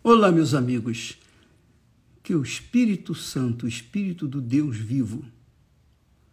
Olá, meus amigos. Que o Espírito Santo, o Espírito do Deus vivo,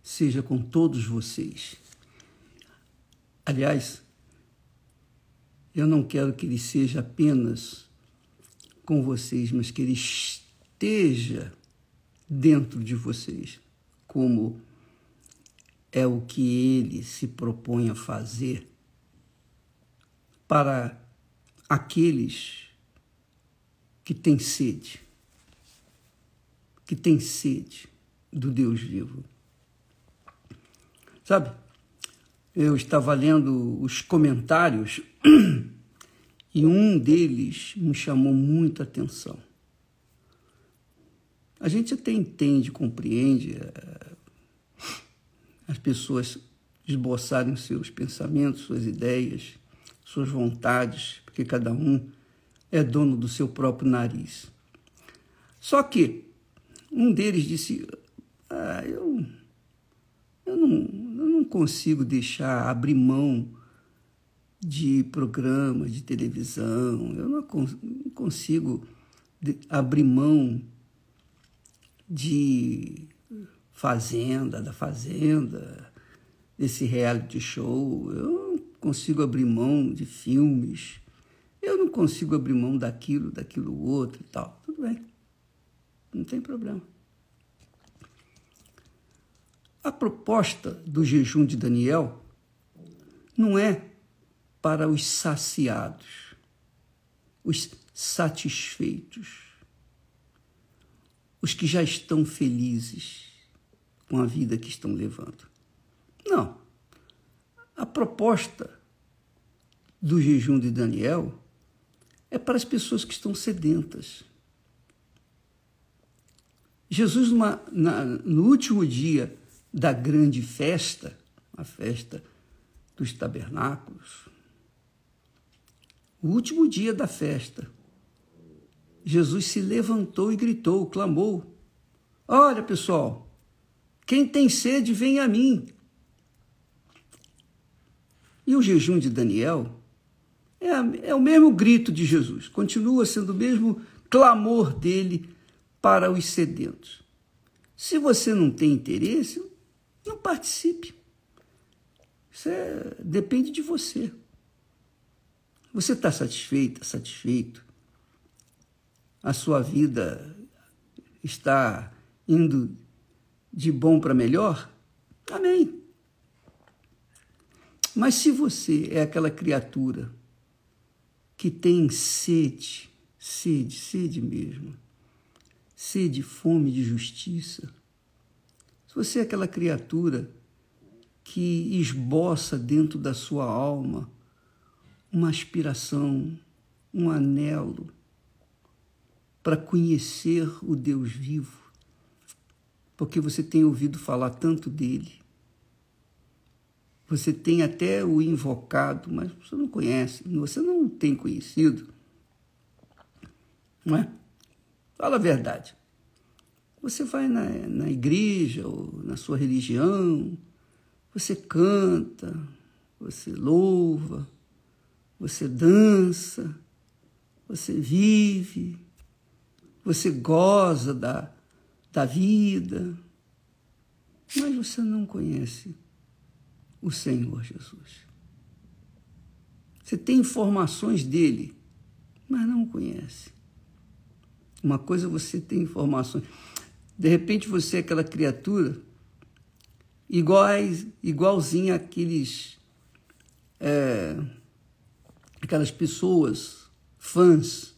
seja com todos vocês. Aliás, eu não quero que ele seja apenas com vocês, mas que ele esteja dentro de vocês, como é o que ele se propõe a fazer para aqueles que têm sede, que têm sede do Deus vivo. Sabe, eu estava lendo os comentários e um deles me chamou muita atenção. A gente até entende, compreende eh, as pessoas esboçarem seus pensamentos, suas ideias, suas vontades, porque cada um é dono do seu próprio nariz. Só que um deles disse: ah, eu, eu, não, eu não consigo deixar abrir mão de programa de televisão, eu não consigo abrir mão de Fazenda, da Fazenda, desse reality show, eu não consigo abrir mão de filmes eu não consigo abrir mão daquilo, daquilo outro e tal. Tudo bem. Não tem problema. A proposta do jejum de Daniel não é para os saciados, os satisfeitos, os que já estão felizes com a vida que estão levando. Não. A proposta do jejum de Daniel é para as pessoas que estão sedentas. Jesus, numa, na, no último dia da grande festa, a festa dos tabernáculos, o último dia da festa, Jesus se levantou e gritou, clamou: Olha, pessoal, quem tem sede, vem a mim. E o jejum de Daniel é, é o mesmo grito de Jesus, continua sendo o mesmo clamor dele para os sedentos. Se você não tem interesse, não participe. Isso é, depende de você. Você está satisfeita, satisfeito? A sua vida está indo de bom para melhor? Amém. Mas se você é aquela criatura que tem sede, sede, sede mesmo, sede, fome de justiça. Se você é aquela criatura que esboça dentro da sua alma uma aspiração, um anelo para conhecer o Deus vivo, porque você tem ouvido falar tanto dele, você tem até o invocado, mas você não conhece, você não tem conhecido. Não é? Fala a verdade. Você vai na, na igreja ou na sua religião, você canta, você louva, você dança, você vive, você goza da, da vida, mas você não conhece o Senhor Jesus. Você tem informações dele, mas não o conhece. Uma coisa é você tem informações. De repente você é aquela criatura iguais, igualzinha àqueles, é, aquelas pessoas, fãs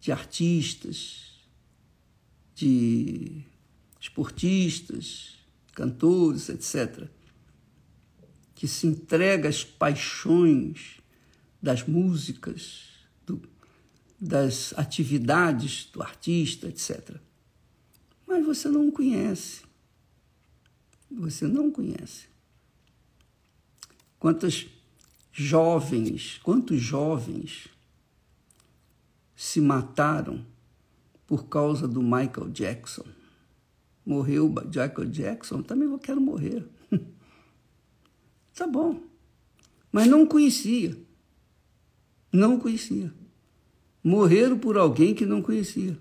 de artistas, de esportistas, cantores, etc que se entrega às paixões das músicas, do, das atividades do artista, etc. Mas você não conhece. Você não conhece. Quantas jovens, quantos jovens se mataram por causa do Michael Jackson? Morreu Michael Jackson, também eu quero morrer. Tá bom. Mas não conhecia. Não conhecia. morreram por alguém que não conhecia.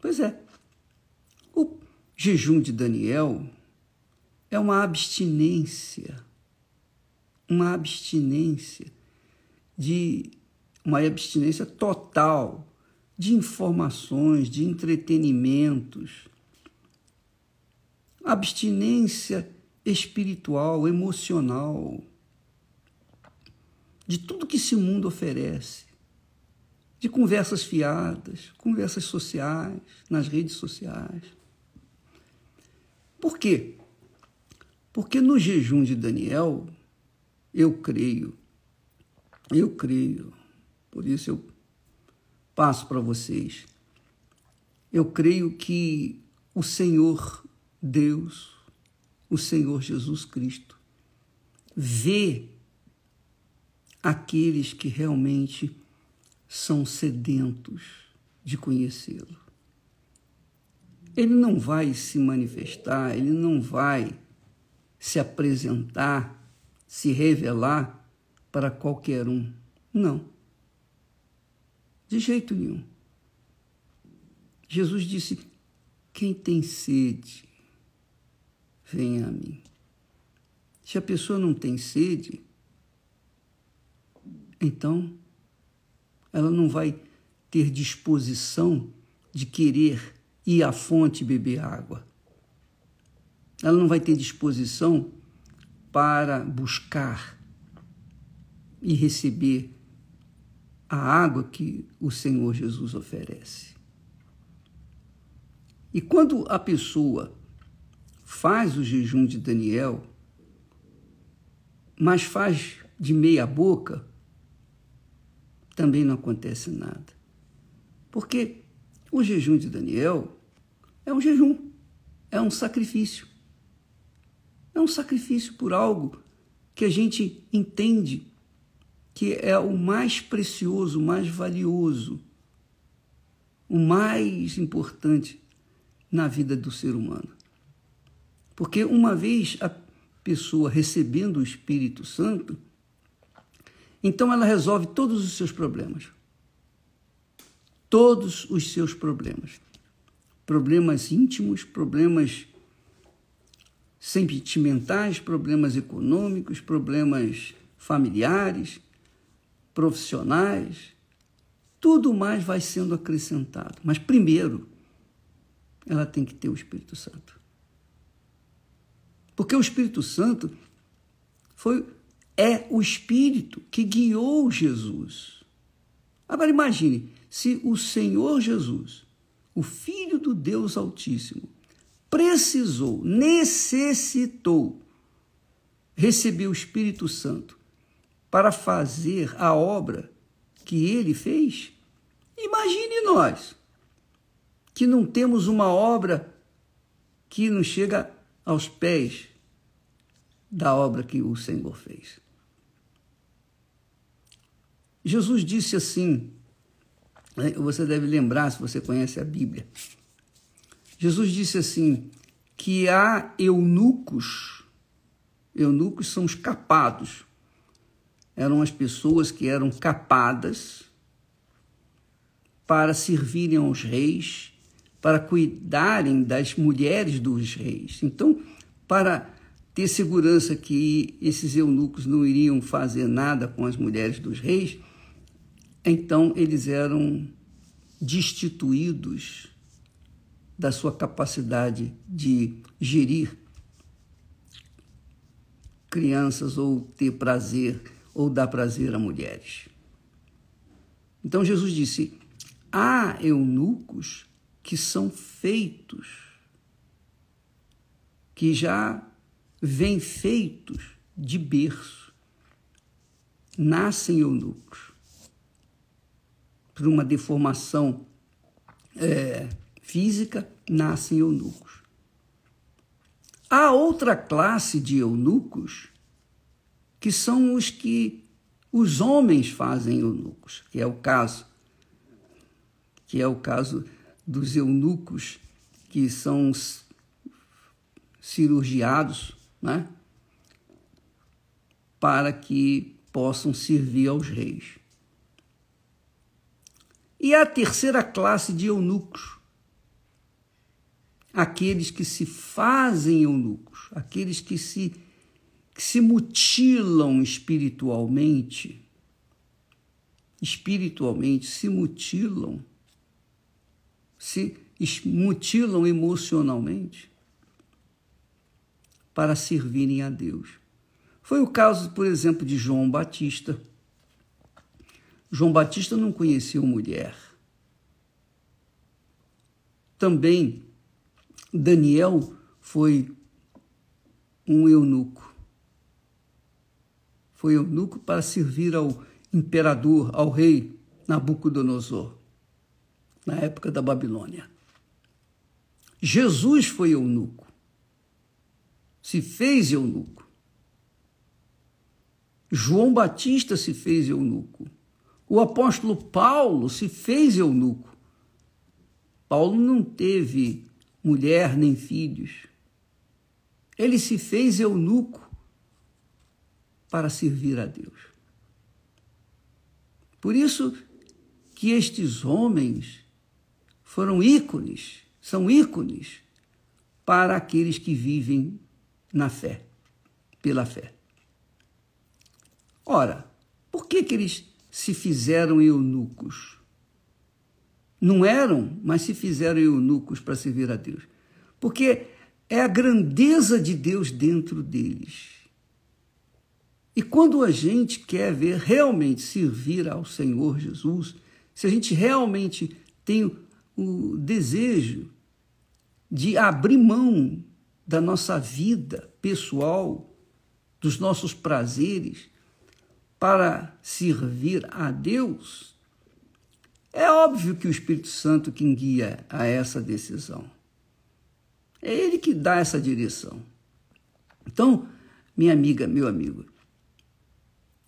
Pois é. O jejum de Daniel é uma abstinência, uma abstinência de uma abstinência total de informações, de entretenimentos, abstinência espiritual, emocional, de tudo que esse mundo oferece, de conversas fiadas, conversas sociais, nas redes sociais. Por quê? Porque no jejum de Daniel, eu creio, eu creio, por isso eu passo para vocês. Eu creio que o Senhor Deus, o Senhor Jesus Cristo, vê aqueles que realmente são sedentos de conhecê-lo. Ele não vai se manifestar, ele não vai se apresentar, se revelar para qualquer um. Não. De jeito nenhum. Jesus disse: quem tem sede, venha a mim. Se a pessoa não tem sede, então ela não vai ter disposição de querer ir à fonte beber água. Ela não vai ter disposição para buscar e receber a água que o Senhor Jesus oferece. E quando a pessoa faz o jejum de Daniel, mas faz de meia boca, também não acontece nada. Porque o jejum de Daniel é um jejum, é um sacrifício. É um sacrifício por algo que a gente entende que é o mais precioso, o mais valioso, o mais importante na vida do ser humano. Porque uma vez a pessoa recebendo o Espírito Santo, então ela resolve todos os seus problemas. Todos os seus problemas. Problemas íntimos, problemas sentimentais, problemas econômicos, problemas familiares, profissionais, tudo mais vai sendo acrescentado. Mas primeiro, ela tem que ter o Espírito Santo. Porque o Espírito Santo foi é o Espírito que guiou Jesus. Agora imagine, se o Senhor Jesus, o Filho do Deus Altíssimo, precisou, necessitou receber o Espírito Santo para fazer a obra que ele fez, imagine nós, que não temos uma obra que nos chega aos pés da obra que o Senhor fez. Jesus disse assim, né, você deve lembrar se você conhece a Bíblia. Jesus disse assim: que há eunucos, eunucos são os capados, eram as pessoas que eram capadas para servirem aos reis, para cuidarem das mulheres dos reis. Então, para ter segurança que esses eunucos não iriam fazer nada com as mulheres dos reis, então eles eram destituídos da sua capacidade de gerir crianças ou ter prazer ou dar prazer a mulheres. Então Jesus disse: há eunucos que são feitos, que já vêm feitos de berço, nascem eunucos, por uma deformação é, física, nascem eunucos. Há outra classe de eunucos que são os que os homens fazem eunucos, que é o caso, que é o caso dos eunucos que são cirurgiados, né? Para que possam servir aos reis. E a terceira classe de eunucos, aqueles que se fazem eunucos, aqueles que se, que se mutilam espiritualmente, espiritualmente se mutilam, se mutilam emocionalmente para servirem a Deus. Foi o caso, por exemplo, de João Batista. João Batista não conheceu mulher. Também Daniel foi um eunuco. Foi eunuco para servir ao imperador, ao rei Nabucodonosor, na época da Babilônia. Jesus foi eunuco, se fez eunuco. João Batista se fez eunuco. O apóstolo Paulo se fez eunuco. Paulo não teve mulher nem filhos. Ele se fez eunuco para servir a Deus. Por isso que estes homens foram ícones são ícones para aqueles que vivem na fé, pela fé. Ora, por que, que eles se fizeram eunucos? Não eram, mas se fizeram eunucos para servir a Deus. Porque é a grandeza de Deus dentro deles. E quando a gente quer ver realmente servir ao Senhor Jesus, se a gente realmente tem o desejo de abrir mão da nossa vida pessoal, dos nossos prazeres, para servir a Deus, é óbvio que o Espírito Santo quem guia a essa decisão. É ele que dá essa direção. Então, minha amiga, meu amigo,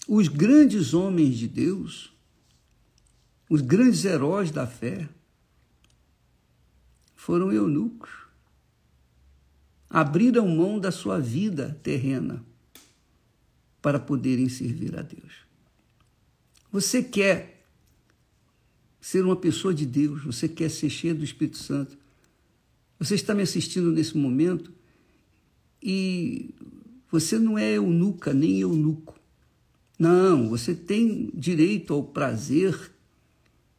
os grandes homens de Deus, os grandes heróis da fé, foram eunucos. Abriram mão da sua vida terrena para poderem servir a Deus. Você quer ser uma pessoa de Deus, você quer ser cheio do Espírito Santo. Você está me assistindo nesse momento e você não é eunuca nem eunuco. Não, você tem direito ao prazer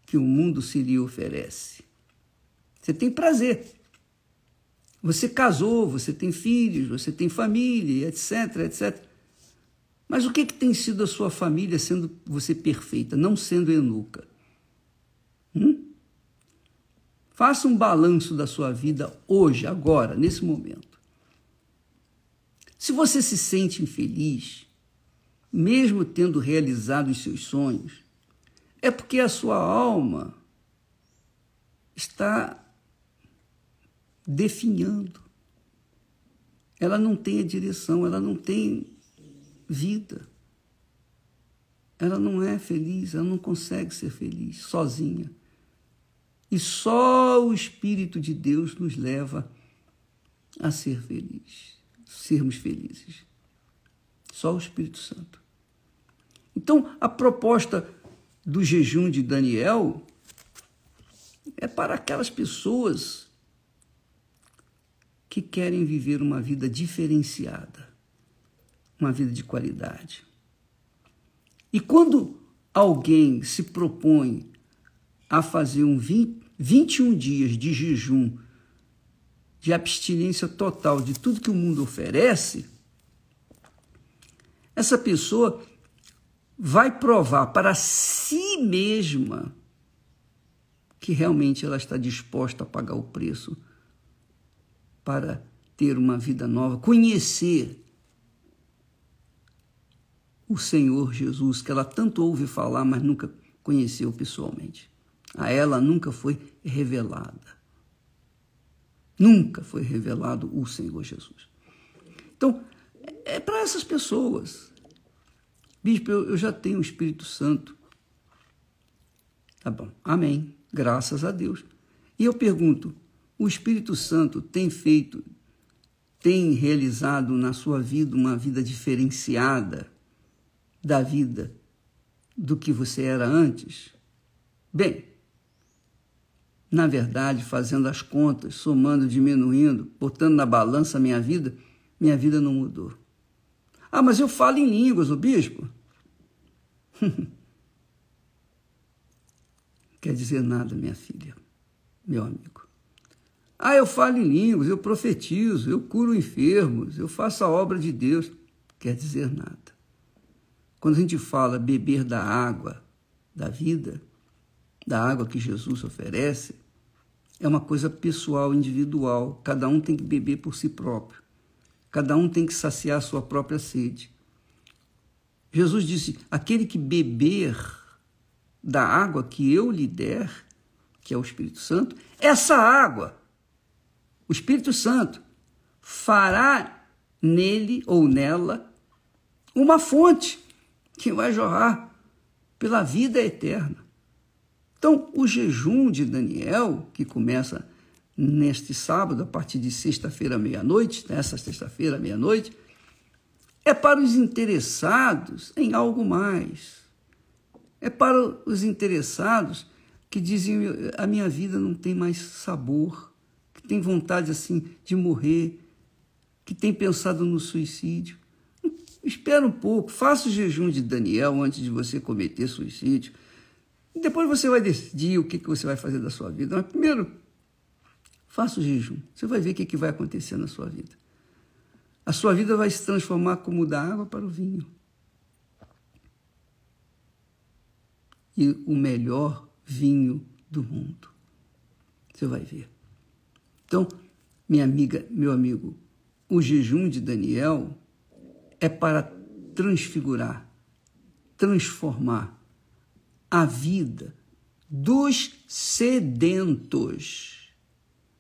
que o mundo se lhe oferece. Você tem prazer. Você casou, você tem filhos, você tem família, etc, etc. Mas o que, que tem sido a sua família sendo você perfeita, não sendo eunuca? Hum? Faça um balanço da sua vida hoje, agora, nesse momento. Se você se sente infeliz, mesmo tendo realizado os seus sonhos, é porque a sua alma está definhando. Ela não tem a direção, ela não tem vida. Ela não é feliz, ela não consegue ser feliz sozinha. E só o Espírito de Deus nos leva a ser feliz, sermos felizes. Só o Espírito Santo. Então, a proposta do jejum de Daniel é para aquelas pessoas que querem viver uma vida diferenciada, uma vida de qualidade. E quando alguém se propõe a fazer um 20, 21 dias de jejum, de abstinência total de tudo que o mundo oferece, essa pessoa vai provar para si mesma que realmente ela está disposta a pagar o preço para ter uma vida nova, conhecer o Senhor Jesus, que ela tanto ouve falar, mas nunca conheceu pessoalmente. A ela nunca foi revelada. Nunca foi revelado o Senhor Jesus. Então, é para essas pessoas. Bispo, eu, já tenho o Espírito Santo. Tá bom, amém. Graças a Deus. E eu pergunto: o Espírito Santo tem feito, tem realizado na sua vida uma vida diferenciada da vida do que você era antes? Bem, na verdade, fazendo as contas, somando, diminuindo, botando na balança a minha vida, minha vida não mudou. Ah, mas eu falo em línguas, o bispo. Quer dizer nada, minha filha, meu amigo. Ah, eu falo em línguas, eu profetizo, eu curo enfermos, eu faço a obra de Deus. Quer dizer nada. Quando a gente fala beber da água da vida, da água que Jesus oferece, é uma coisa pessoal, individual. Cada um tem que beber por si próprio. Cada um tem que saciar a sua própria sede. Jesus disse: aquele que beber da água que eu lhe der, que é o Espírito Santo, essa água, o Espírito Santo, fará nele ou nela uma fonte que vai jorrar pela vida eterna. Então, o jejum de Daniel, que começa neste sábado, a partir de sexta-feira, meia-noite, nessa sexta-feira, meia-noite, é para os interessados em algo mais. É para os interessados que dizem a minha vida não tem mais sabor, tem vontade assim de morrer, que tem pensado no suicídio. Espera um pouco, faça o jejum de Daniel antes de você cometer suicídio. Depois você vai decidir o que, que você vai fazer da sua vida. Mas primeiro, faça o jejum. Você vai ver o que, que vai acontecer na sua vida. A sua vida vai se transformar como da água para o vinho. E o melhor vinho do mundo. Você vai ver. Então, minha amiga, meu amigo, o jejum de Daniel é para transfigurar, transformar a vida dos sedentos.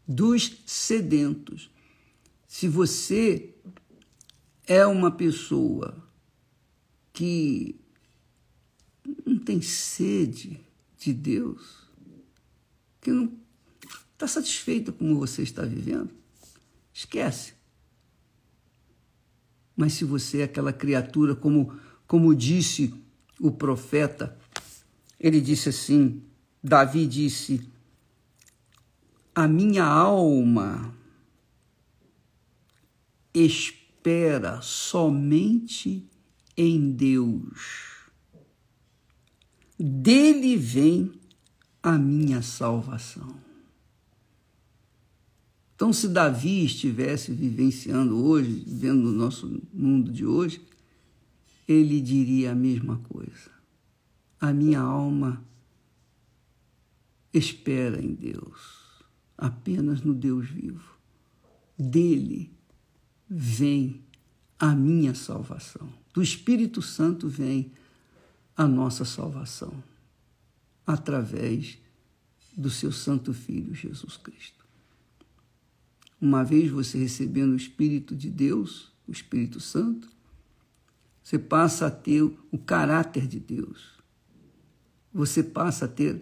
Dos sedentos. Se você é uma pessoa que não tem sede de Deus, que não está satisfeita como você está vivendo, esquece. Mas se você é aquela criatura, como, como disse o profeta, ele disse assim: Davi disse, a minha alma espera somente em Deus. Dele vem a minha salvação. Então, se Davi estivesse vivenciando hoje, vivendo no nosso mundo de hoje, ele diria a mesma coisa. A minha alma espera em Deus, apenas no Deus vivo. Dele vem a minha salvação. Do Espírito Santo vem a nossa salvação, através do seu Santo Filho Jesus Cristo. Uma vez você recebendo o Espírito de Deus, o Espírito Santo, você passa a ter o caráter de Deus. Você passa a ter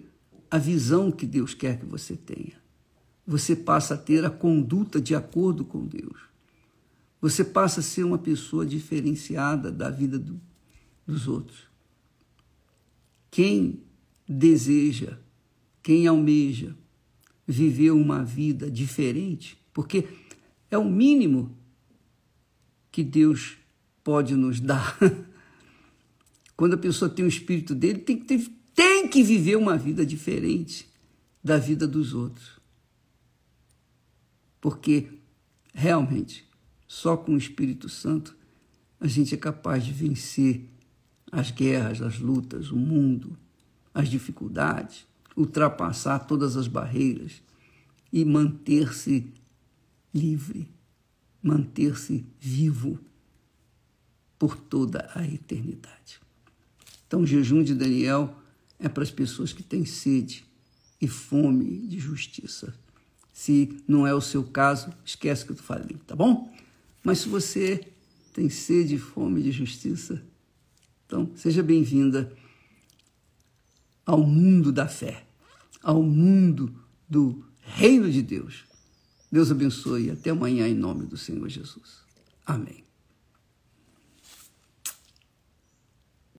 a visão que Deus quer que você tenha. Você passa a ter a conduta de acordo com Deus. Você passa a ser uma pessoa diferenciada da vida do, dos outros. Quem deseja, quem almeja viver uma vida diferente, porque é o mínimo que Deus pode nos dar. Quando a pessoa tem o espírito dele, tem que, ter, tem que viver uma vida diferente da vida dos outros. Porque realmente, só com o Espírito Santo a gente é capaz de vencer as guerras, as lutas, o mundo, as dificuldades, ultrapassar todas as barreiras e manter-se livre, manter-se vivo por toda a eternidade. Então, o jejum de Daniel é para as pessoas que têm sede e fome de justiça. Se não é o seu caso, esquece que eu falei, tá bom? Mas se você tem sede e fome de justiça, então seja bem-vinda ao mundo da fé, ao mundo do reino de Deus. Deus abençoe e até amanhã em nome do Senhor Jesus. Amém.